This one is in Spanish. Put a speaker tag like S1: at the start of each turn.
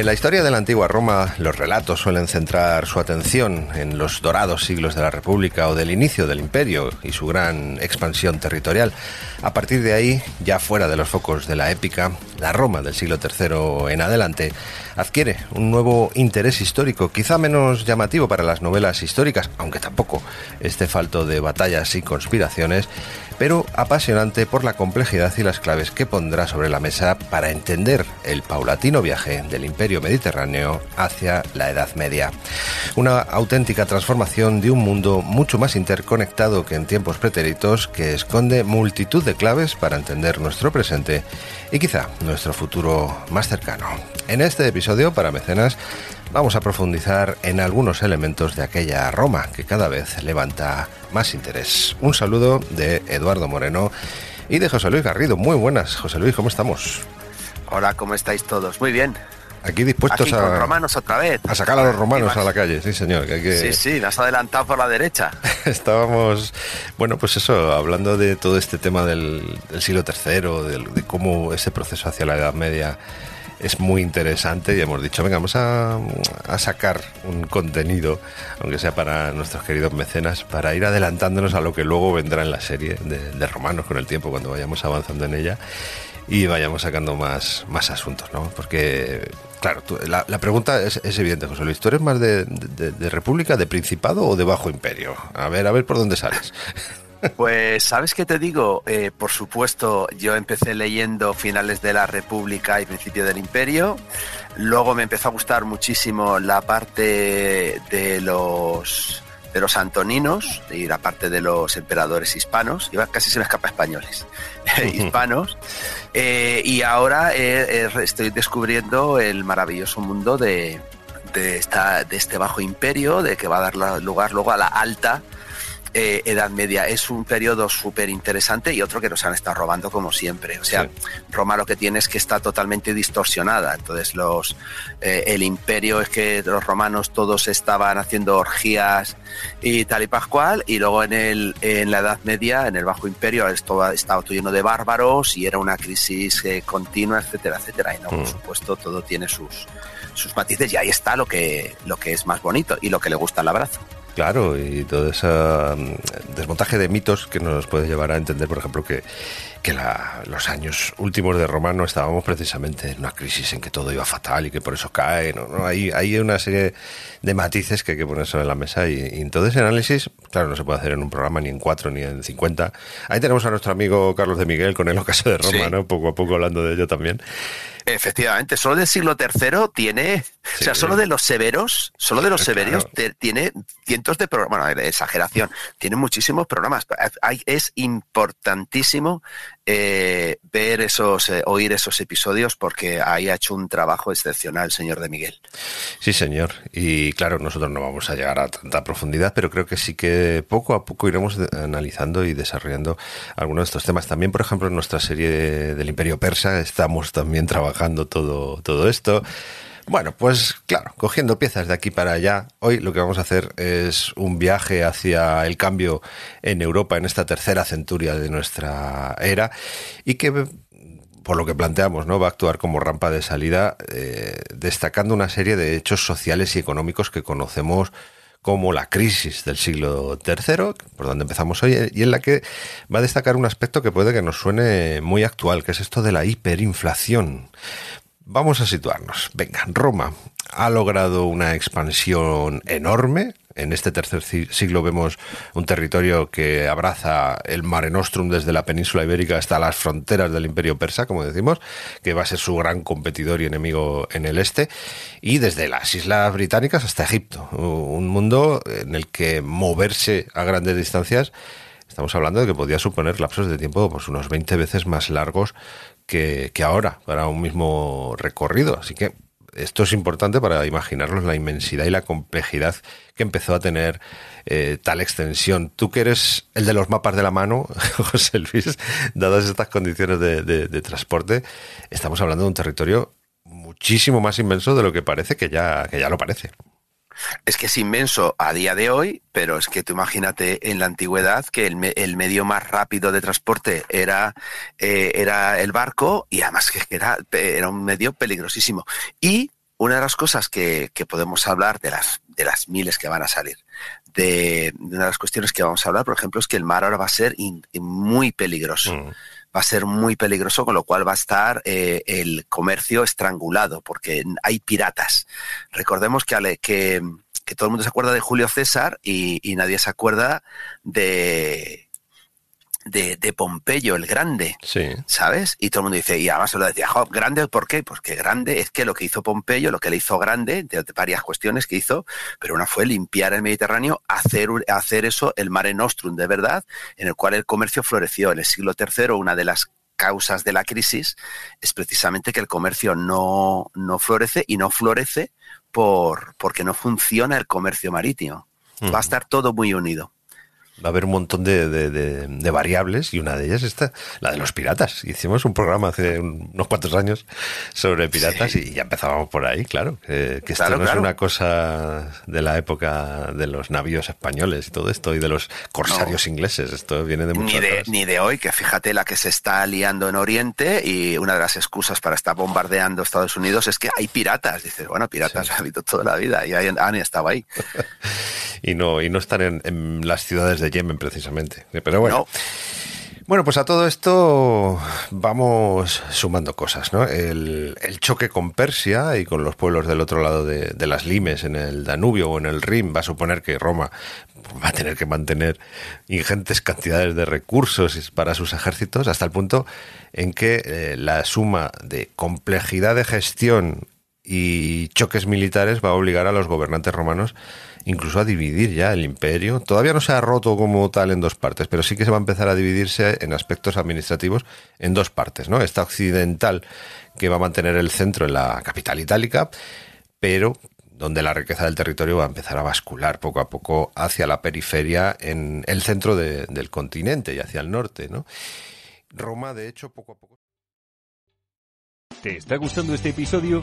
S1: En la historia de la antigua Roma, los relatos suelen centrar su atención en los dorados siglos de la República o del inicio del imperio y su gran expansión territorial. A partir de ahí, ya fuera de los focos de la épica, la Roma del siglo III en adelante adquiere un nuevo interés histórico, quizá menos llamativo para las novelas históricas, aunque tampoco esté falto de batallas y conspiraciones, pero apasionante por la complejidad y las claves que pondrá sobre la mesa para entender el paulatino viaje del imperio mediterráneo hacia la Edad Media. Una auténtica transformación de un mundo mucho más interconectado que en tiempos pretéritos que esconde multitud de claves para entender nuestro presente y quizá nuestro futuro más cercano. En este episodio para mecenas vamos a profundizar en algunos elementos de aquella Roma que cada vez levanta más interés. Un saludo de Eduardo Moreno y de José Luis Garrido. Muy buenas, José Luis, ¿cómo estamos?
S2: Hola, ¿cómo estáis todos? Muy bien.
S1: Aquí dispuestos
S2: a. romanos otra vez.
S1: A sacar a los romanos a la calle, sí, señor.
S2: Sí, sí, has adelantado por la derecha.
S1: Estábamos, bueno, pues eso, hablando de todo este tema del, siglo III, de, cómo ese proceso hacia la Edad Media es muy interesante y hemos dicho, venga, vamos a, sacar un contenido, aunque sea para nuestros queridos mecenas, para ir adelantándonos a lo que luego vendrá en la serie de Romanos con el tiempo, cuando vayamos avanzando en ella y vayamos sacando más, más asuntos, ¿no? Porque, claro, la, pregunta es, evidente, José Luis. ¿Tú eres más de, República, de Principado o de Bajo Imperio? A ver, a ver por dónde sales.
S2: Pues, ¿sabes qué te digo? Eh, por supuesto, yo empecé leyendo finales de la República y principio del Imperio. Luego me empezó a gustar muchísimo la parte de los de los antoninos y la parte de los emperadores hispanos, iba, casi se me escapa españoles, hispanos, eh, y ahora estoy descubriendo el maravilloso mundo de, de, esta, de este bajo imperio, de que va a dar lugar luego a la alta eh, Edad Media. Es un periodo súper interesante y otro que nos han estado robando como siempre. O sea, Roma lo que tiene es que está totalmente distorsionada. Entonces, los eh, el imperio es que los romanos todos estaban haciendo orgías y tal y pascual, y luego en, el, en la Edad Media, en el Bajo Imperio, estaba, estaba todo lleno de bárbaros y era una crisis eh, continua, etcétera, etcétera. Y no, por mm. supuesto, todo tiene sus, sus matices y ahí está lo que, lo que es más bonito y lo que le gusta al abrazo.
S1: Claro, y todo ese mm, desmontaje de mitos que nos puede llevar a entender, por ejemplo, que, que los años últimos de Roma no estábamos precisamente en una crisis en que todo iba fatal y que por eso cae. ¿no? Hay, hay una serie de matices que hay que poner sobre la mesa y, y, todo ese análisis, claro, no se puede hacer en un programa ni en cuatro ni en cincuenta. Ahí tenemos a nuestro amigo Carlos de Miguel con el ocaso de Roma, ¿no? Poco a poco hablando de ello también.
S2: Efectivamente, solo del siglo III tiene, o sea, solo de los severos, solo de los severos tiene cientos de programas, bueno, exageración, tiene muchísimos programas. es importantísimo eh, ver esos, eh, oír esos episodios porque ahí ha hecho un trabajo excepcional señor de Miguel.
S1: Sí, señor. Y claro, nosotros no vamos a llegar a tanta profundidad, pero creo que sí que poco a poco iremos analizando y desarrollando algunos de estos temas. También, por ejemplo, en nuestra serie del Imperio Persa estamos también trabajando todo, todo esto. Bueno, pues claro, cogiendo piezas de aquí para allá, hoy lo que vamos a hacer es un viaje hacia el cambio en Europa en esta tercera centuria de nuestra era y que por lo que planteamos, ¿no? va a actuar como rampa de salida, eh, destacando una serie de hechos sociales y económicos que conocemos como la crisis del siglo III, por donde empezamos hoy, y en la que va a destacar un aspecto que puede que nos suene muy actual, que es esto de la hiperinflación. Vamos a situarnos. Venga, Roma ha logrado una expansión enorme. En este tercer siglo vemos un territorio que abraza el Mare Nostrum desde la península ibérica hasta las fronteras del Imperio Persa, como decimos, que va a ser su gran competidor y enemigo en el este, y desde las Islas Británicas hasta Egipto. Un mundo en el que moverse a grandes distancias Estamos hablando de que podía suponer lapsos de tiempo pues, unos 20 veces más largos que, ahora para un mismo recorrido. Así que esto es importante para imaginarnos la inmensidad y la complejidad que empezó a tener eh, tal extensión. Tú que eres el de los mapas de la mano, José Luis, dadas estas condiciones de, transporte, estamos hablando de un territorio muchísimo más inmenso de lo que parece que ya, que ya lo parece.
S2: Es que es inmenso a día de hoy, pero es que tú imagínate en la antigüedad que el, medio más rápido de transporte era, eh, era el barco y además que era, era un medio peligrosísimo. Y una de las cosas que, podemos hablar de las, de las miles que van a salir, de, una de las cuestiones que vamos a hablar, por ejemplo, es que el mar ahora va a ser muy peligroso. Mm. Va a ser muy peligroso, con lo cual va a estar eh, el comercio estrangulado, porque hay piratas. Recordemos que, que, que, todo el mundo se acuerda de Julio César y nadie se acuerda de, de, Pompeyo el Grande, ¿sabes? Y todo el mundo dice, y además se lo decía, ¿grande por qué? Pues que grande es que lo que hizo Pompeyo, lo que le hizo grande, de, varias cuestiones que hizo, pero una fue limpiar el Mediterráneo, hacer, hacer eso, el Mare Nostrum de verdad, en el cual el comercio floreció. En el siglo III, una de las causas de la crisis es precisamente que el comercio no, no florece y no florece por, porque no funciona el comercio marítimo. Va a estar todo muy unido
S1: va a haber un montón de, de, variables y una de ellas está la de los piratas. Hicimos un programa hace unos cuantos años sobre piratas y ya empezábamos por ahí, claro. Que, esto no es una cosa de la época de los navíos españoles y todo esto y de los corsarios ingleses. Esto viene de
S2: ni de, ni de hoy, que fíjate la que se está liando en Oriente y una de las excusas para estar bombardeando Estados Unidos es que hay piratas. Dices, bueno, piratas ha habido toda la vida y han estado ahí.
S1: y no, y no están en, en las ciudades de Yemen precisamente. Pero bueno. Bueno, pues a todo esto vamos sumando cosas, ¿no? El, choque con Persia y con los pueblos del otro lado de, las limes, en el Danubio o en el Rin, va a suponer que Roma va a tener que mantener ingentes cantidades de recursos para sus ejércitos, hasta el punto en que eh, la suma de complejidad de gestión y choques militares va a obligar a los gobernantes romanos incluso a dividir ya el imperio. Todavía no se ha roto como tal en dos partes, pero sí que se va a empezar a dividirse en aspectos administrativos en dos partes, ¿no? Esta occidental que va a mantener el centro en la capital itálica, pero donde la riqueza del territorio va a empezar a bascular poco a poco hacia la periferia en el centro del continente y hacia el norte, ¿no? Roma, de hecho, poco a poco.
S3: ¿Te está gustando este episodio?